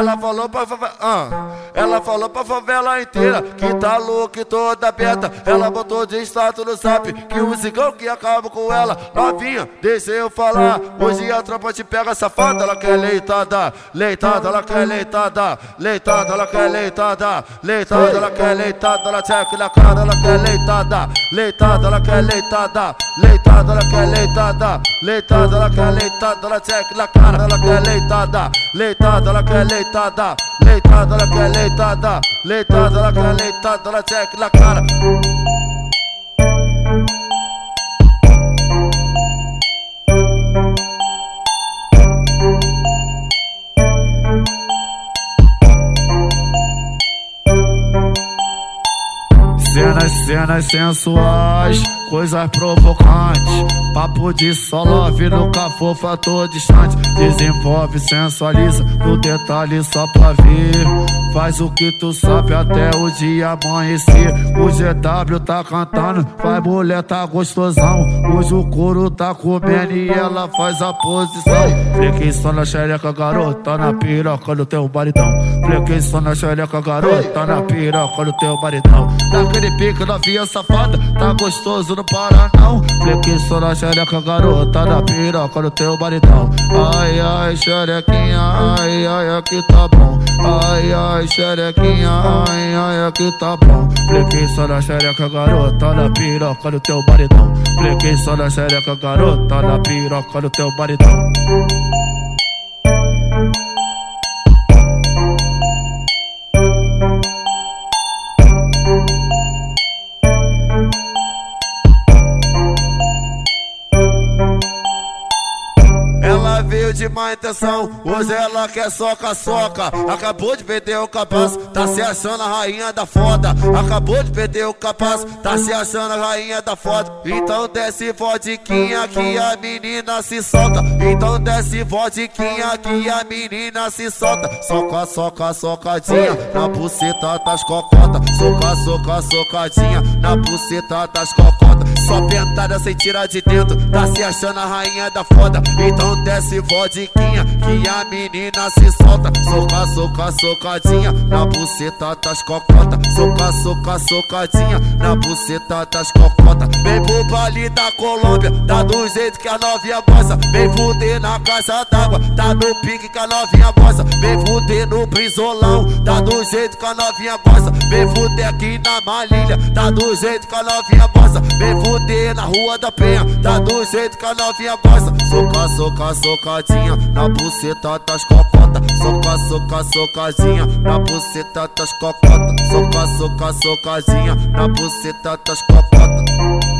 Ela falou favela, ah, ela falou pra favela inteira que tá louca e toda aberta. Ela botou de status no zap que o zigão que acaba com ela. Novinha, deixa eu falar. Hoje a tropa te pega safada, ela quer leitada, leitada, ela quer leitada, leitada, ela quer leitada, leitada, ela quer leitada, ela checa na cara, ela quer leitada, leitada, ela quer leitada, leitada, ela quer leitada, leitada, ela quer leitada, ela checa na cara, ela quer leitada, leitada, ela quer leitada, leitada, ela quer leitada, leitada, ela quer leitada, ela checa Cenas, cenas sensuais, coisas provocantes. Papo de só love, nunca for fator distante. Desenvolve, sensualiza, no detalhe só pra ver. Faz o que tu sabe até o dia amanhecer. O GW tá cantando, vai mulher tá gostosão. Hoje o couro tá comendo e ela faz a posição. Flequei só na xereca, garota, na piroca do teu baridão. Flequei só na xereca, garota, na piroca do teu baridão. Naquele pique novinha safada, tá gostoso, não para não. Flequei só na xereca, garota, na piroca do teu baridão. Ai, ai, xerequinha, ai, ai, aqui tá bom. Ai, ai, xerequinha, ai, ai, aqui tá bom. Flequei só na xereca, garota, na piroca do teu baridão. Flequei só na xereca, garota, na piroca do teu baridão. Veio de má intenção, hoje ela quer soca-soca. Acabou de perder o capaz, tá se achando a rainha da foda. Acabou de perder o capaz, tá se achando a rainha da foda. Então desce vodquinha que a menina se solta. Então desce vodquinha que a menina se solta. Soca, soca, socadinha na buceta das cocotas. Soca, soca, socadinha na buceta das cocotas. Só pentada sem tirar de dentro, tá se achando a rainha da foda. Então desce vodquinha que a menina se solta. Soca, soca, socadinha na buceta das cocotas. Soca, soca, socadinha na buceta das cocotas. Vem pro baile da Colômbia, tá do jeito que a novinha gosta. Vem fuder na caixa d'água, tá no pique que a novinha gosta. Vem fuder no brizolão, tá do jeito que a novinha gosta. Vem fuder aqui na Malilha, tá do jeito que a novinha gosta. Vem fuder na Rua da Penha, tá do jeito que a novinha gosta. Soca, soca, socadinha na buceta das cocotas. Soca, soca, socadinha na buceta das cocotas. Soca, soca, socadinha na buceta das cocotas.